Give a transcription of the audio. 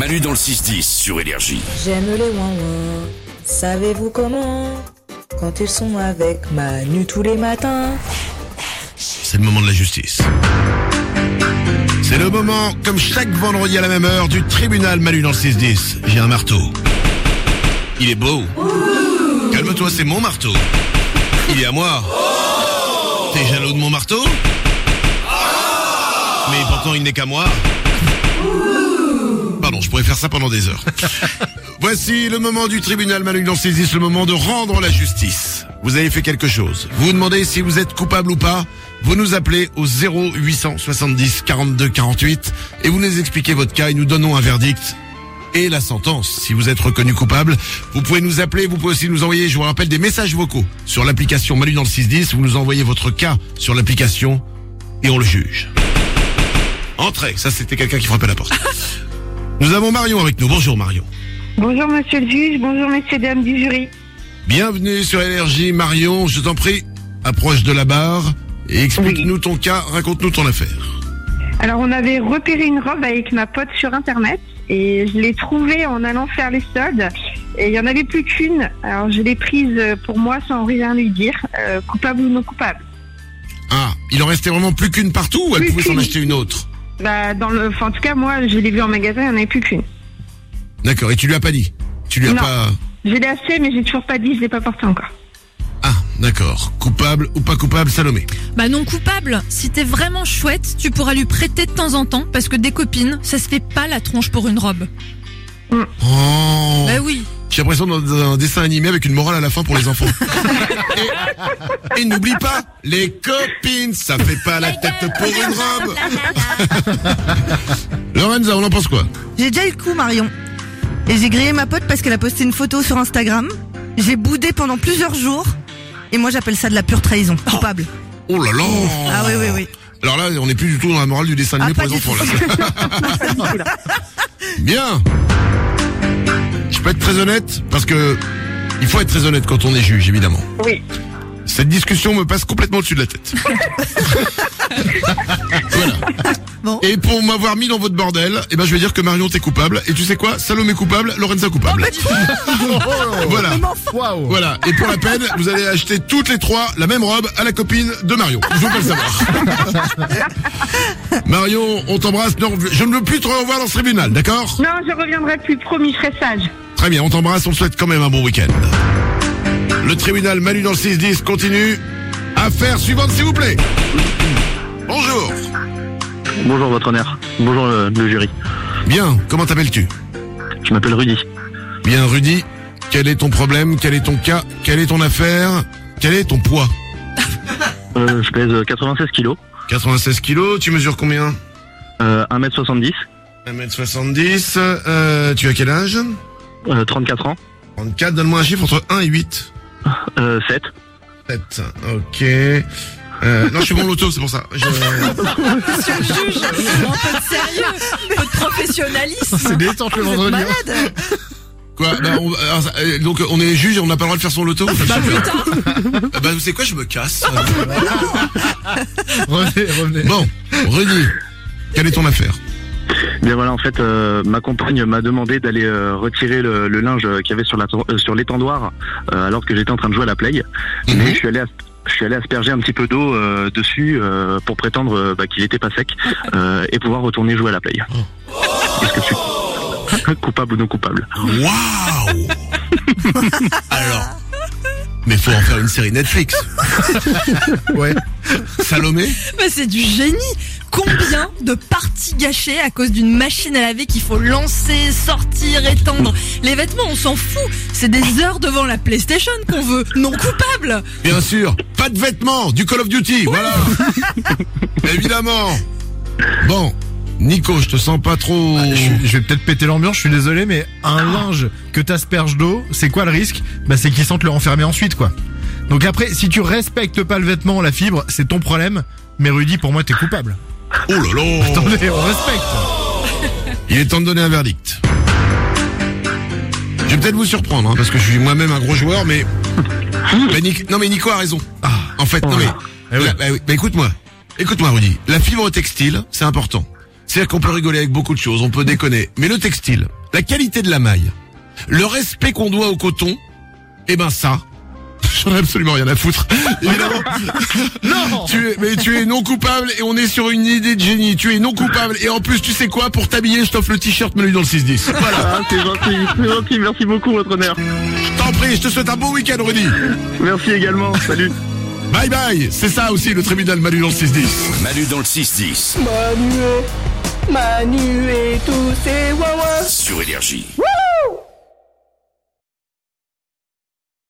Manu dans le 6-10 sur Énergie. J'aime les ouin Savez-vous comment? Quand ils sont avec Manu tous les matins. C'est le moment de la justice. C'est le moment, comme chaque vendredi à la même heure, du tribunal Manu dans le 6-10. J'ai un marteau. Il est beau. Calme-toi, c'est mon marteau. Il est à moi. T'es jaloux de mon marteau? Mais pourtant il n'est qu'à moi. Pardon, je pourrais faire ça pendant des heures. Voici le moment du tribunal Manu dans le 6-10, le moment de rendre la justice. Vous avez fait quelque chose. Vous vous demandez si vous êtes coupable ou pas. Vous nous appelez au 0870 42 48 et vous nous expliquez votre cas et nous donnons un verdict et la sentence. Si vous êtes reconnu coupable, vous pouvez nous appeler, vous pouvez aussi nous envoyer, je vous rappelle, des messages vocaux sur l'application Manu dans le 610. Vous nous envoyez votre cas sur l'application et on le juge. Entrez, ça c'était quelqu'un qui frappait la porte. Nous avons Marion avec nous. Bonjour Marion. Bonjour monsieur le juge, bonjour messieurs dames du jury. Bienvenue sur Énergie. Marion, je t'en prie, approche de la barre et explique-nous ton cas, raconte-nous ton affaire. Alors on avait repéré une robe avec ma pote sur internet et je l'ai trouvée en allant faire les soldes et il y en avait plus qu'une. Alors je l'ai prise pour moi sans rien lui dire, euh, coupable ou non coupable. Ah, il en restait vraiment plus qu'une partout ou elle Plus pouvait s'en acheter une autre? Bah dans le, enfin, en tout cas moi je l'ai vue en magasin, il n'y en avait plus qu'une. D'accord, et tu lui as pas dit? Tu lui as Non. pas... Je l'ai acheté mais j'ai toujours pas dit, je l'ai pas porté encore. Ah, d'accord. Coupable ou pas coupable, Salomé? Bah non coupable. Si t'es vraiment chouette, tu pourras lui prêter de temps en temps parce que des copines, ça se fait pas la tronche pour une robe. Oh Bah oui. J'ai l'impression dans un dessin animé avec une morale à la fin pour les enfants. et et n'oublie pas, les copines, ça fait pas la tête pour une robe. Lorenza, on en pense quoi? J'ai déjà eu le coup, Marion. Et j'ai grillé ma pote parce qu'elle a posté une photo sur Instagram. J'ai boudé pendant plusieurs jours. Et moi, j'appelle ça de la pure trahison. Coupable. Oh là là Ah oui, oui, oui. Alors là, on n'est plus du tout dans la morale du dessin animé Ah, pour les enfants. Là. Bien Je peux être très honnête parce que il faut être très honnête quand on est juge, évidemment. Oui. Cette discussion me passe complètement au-dessus de la tête. voilà. Bon. Et pour m'avoir mis dans votre bordel, eh ben je vais dire que Marion t'es coupable. Et tu sais quoi? Salomé coupable, Lorenza coupable. voilà. Voilà. Et pour la peine, vous allez acheter toutes les trois la même robe à la copine de Marion. Je veux pas le savoir. Marion, on t'embrasse. Non, je ne veux plus te revoir dans ce tribunal, d'accord? Non, je reviendrai plus, promis, je serai sage. Très bien, on t'embrasse, on te souhaite quand même un bon week-end. Le tribunal Manu dans le 6-10 continue. Affaire suivante, s'il vous plaît. Bonjour. Bonjour votre honneur. Bonjour le, le jury. Bien, comment t'appelles-tu? Je m'appelle Rudy. Bien, Rudy, quel est ton problème? Quel est ton cas? Quelle est ton affaire? Quel est ton poids? Euh, je pèse 96 kilos, 96 kilos, tu mesures combien? Euh, 1m70, 1m70, euh, tu as quel âge? Euh, 34 ans, 34, donne-moi un chiffre entre 1 et 8. euh, 7. 7, ok. Euh, non, je suis bon loto, c'est pour ça. Je- Monsieur le juge, un peu de sérieux, un peu de professionnalisme. détente le Vous êtes malade. Quoi bah, on- alors, euh, Donc on est juge et on n'a pas le droit de faire son loto Bah putain. Euh, Bah vous savez quoi, je me casse. Revenez, revenez. bon, Rudy, quelle est ton affaire? Bien voilà, en fait, euh, ma compagne m'a demandé d'aller euh, retirer le, le linge qu'il y avait sur la euh, sur l'étendoir euh, alors que j'étais en train de jouer à la play. Mhm. Mais je suis allé je suis allé asperger un petit peu d'eau euh, dessus euh, pour prétendre euh, bah, qu'il était pas sec euh, et pouvoir retourner jouer à la play. Est-ce que tu coupable ou non coupable? Waouh Alors, mais faut en faire une série Netflix. Ouais. Salomé? Bah c'est du génie. Combien de parties gâchées à cause d'une machine à laver qu'il faut lancer, sortir, étendre Les vêtements, on s'en fout. C'est des heures devant la PlayStation qu'on veut. Non coupable. Bien sûr, pas de vêtements, du Call of Duty, voilà. Évidemment. Bon, Nico, je te sens pas trop... Bah, Je, je vais peut-être péter l'ambiance, je suis désolé, mais un linge que t'asperges d'eau, c'est quoi le risque? Bah c'est qu'ils sentent le renfermer ensuite, quoi. Donc après, si tu respectes pas le vêtement, la fibre, c'est ton problème. Mais Rudy, pour moi, t'es coupable. Oh là là Attendez, on respecte. Il est temps de donner un verdict. Je vais peut-être vous surprendre, hein, parce que je suis moi-même un gros joueur, mais... mais Nic- Non mais Nico a raison. En fait, non mais... Eh oui. Là, bah oui, bah écoute-moi. Écoute-moi Rudy. La fibre textile, c'est important. C'est-à-dire qu'on peut rigoler avec beaucoup de choses, on peut déconner. Mais le textile, la qualité de la maille, le respect qu'on doit au coton, eh ben ça, j'en ai absolument rien à foutre. Évidemment. Non Tu es, mais tu es non coupable et on est sur une idée de génie. Tu es non coupable et en plus tu sais quoi Pour t'habiller, je t'offre le t-shirt menu dans le 6-10. Voilà. Ah, c'est gentil, c'est gentil, merci beaucoup, votre honneur. Je t'en prie, je te souhaite un bon week-end Rudy. Merci également, salut. Bye bye. C'est ça aussi le tribunal Manu dans le 6-10. Manu dans le 6-10 Manu et, Manu et tous ses wawas. sur Énergie.